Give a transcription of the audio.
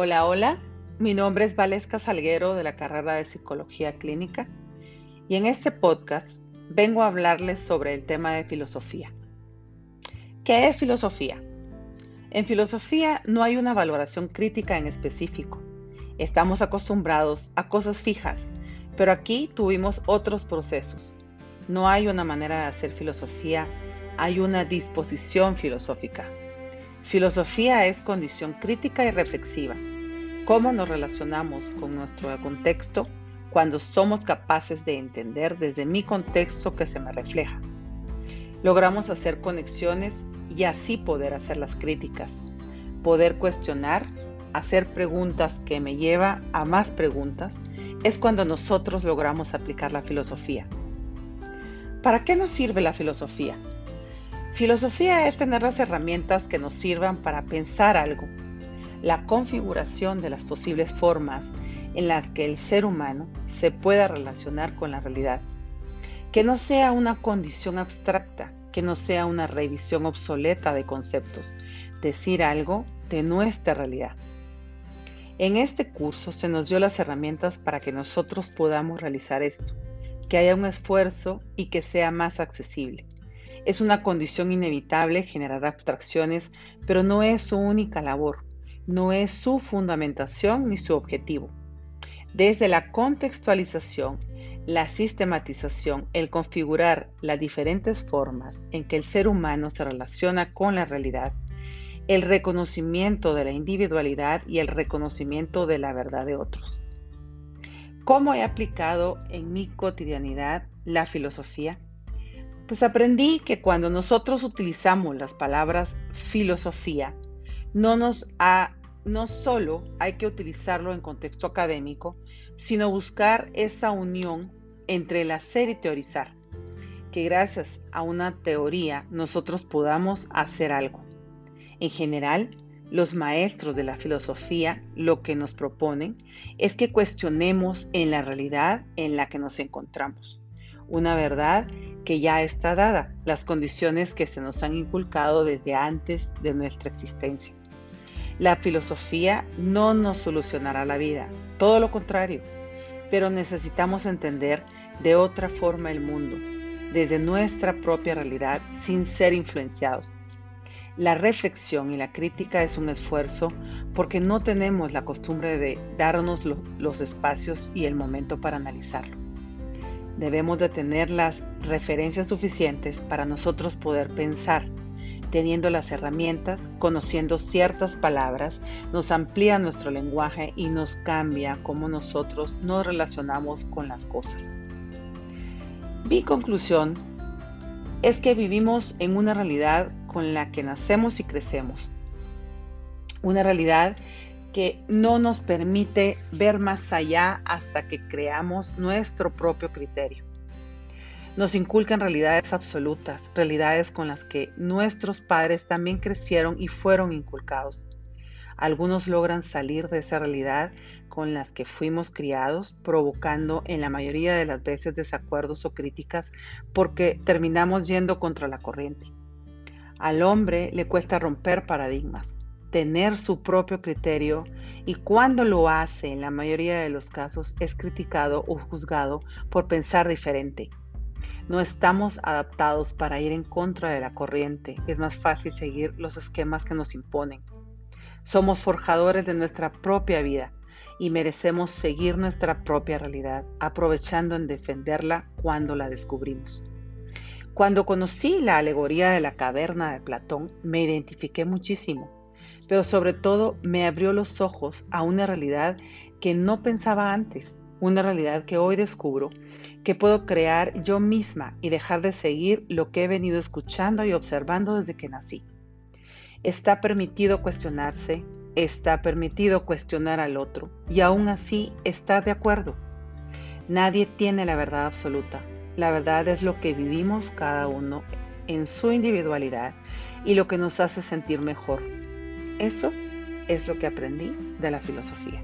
Hola, hola. Mi nombre es Valesca Salguero de la carrera de Psicología Clínica y en este podcast vengo a hablarles sobre el tema de filosofía. ¿Qué es filosofía? En filosofía no hay una valoración crítica en específico. Estamos acostumbrados a cosas fijas, pero aquí tuvimos otros procesos. No hay una manera de hacer filosofía, hay una disposición filosófica. Filosofía es condición crítica y reflexiva. Cómo nos relacionamos con nuestro contexto cuando somos capaces de entender desde mi contexto que se me refleja. Logramos hacer conexiones y así poder hacer las críticas, poder cuestionar, hacer preguntas que me lleva a más preguntas, es cuando nosotros logramos aplicar la filosofía. ¿Para qué nos sirve la filosofía? Filosofía es tener las herramientas que nos sirvan para pensar algo, la configuración de las posibles formas en las que el ser humano se pueda relacionar con la realidad, que no sea una condición abstracta, que no sea una revisión obsoleta de conceptos, decir algo de nuestra realidad. En este curso se nos dio las herramientas para que nosotros podamos realizar esto, que haya un esfuerzo y que sea más accesible. Es una condición inevitable generar abstracciones, pero no es su única labor, no es su fundamentación ni su objetivo. Desde la contextualización, la sistematización, el configurar las diferentes formas en que el ser humano se relaciona con la realidad, el reconocimiento de la individualidad y el reconocimiento de la verdad de otros. ¿Cómo he aplicado en mi cotidianidad la filosofía? Pues aprendí que cuando nosotros utilizamos las palabras filosofía, no nos ha, no solo hay que utilizarlo en contexto académico, sino buscar esa unión entre el hacer y teorizar, que gracias a una teoría nosotros podamos hacer algo. En general, los maestros de la filosofía lo que nos proponen es que cuestionemos en la realidad en la que nos encontramos, una verdad que ya está dada, las condiciones que se nos han inculcado desde antes de nuestra existencia. La filosofía no nos solucionará la vida, todo lo contrario, pero necesitamos entender de otra forma el mundo, desde nuestra propia realidad, sin ser influenciados. La reflexión y la crítica es un esfuerzo porque no tenemos la costumbre de darnos los espacios y el momento para analizarlo. Debemos de tener las referencias suficientes para nosotros poder pensar. Teniendo las herramientas, conociendo ciertas palabras, nos amplía nuestro lenguaje y nos cambia cómo nosotros nos relacionamos con las cosas. Mi conclusión es que vivimos en una realidad con la que nacemos y crecemos. Una realidad que no nos permite ver más allá hasta que creamos nuestro propio criterio. Nos inculcan realidades absolutas, realidades con las que nuestros padres también crecieron y fueron inculcados. Algunos logran salir de esa realidad con las que fuimos criados, provocando en la mayoría de las veces desacuerdos o críticas porque terminamos yendo contra la corriente. Al hombre le cuesta romper paradigmas tener su propio criterio y cuando lo hace, en la mayoría de los casos, es criticado o juzgado por pensar diferente. No estamos adaptados para ir en contra de la corriente, es más fácil seguir los esquemas que nos imponen. Somos forjadores de nuestra propia vida y merecemos seguir nuestra propia realidad, aprovechando en defenderla cuando la descubrimos. Cuando conocí la alegoría de la caverna de Platón, me identifiqué muchísimo pero sobre todo me abrió los ojos a una realidad que no pensaba antes, una realidad que hoy descubro que puedo crear yo misma y dejar de seguir lo que he venido escuchando y observando desde que nací. Está permitido cuestionarse, está permitido cuestionar al otro y aún así estar de acuerdo. Nadie tiene la verdad absoluta. La verdad es lo que vivimos cada uno en su individualidad y lo que nos hace sentir mejor, eso es lo que aprendí de la filosofía.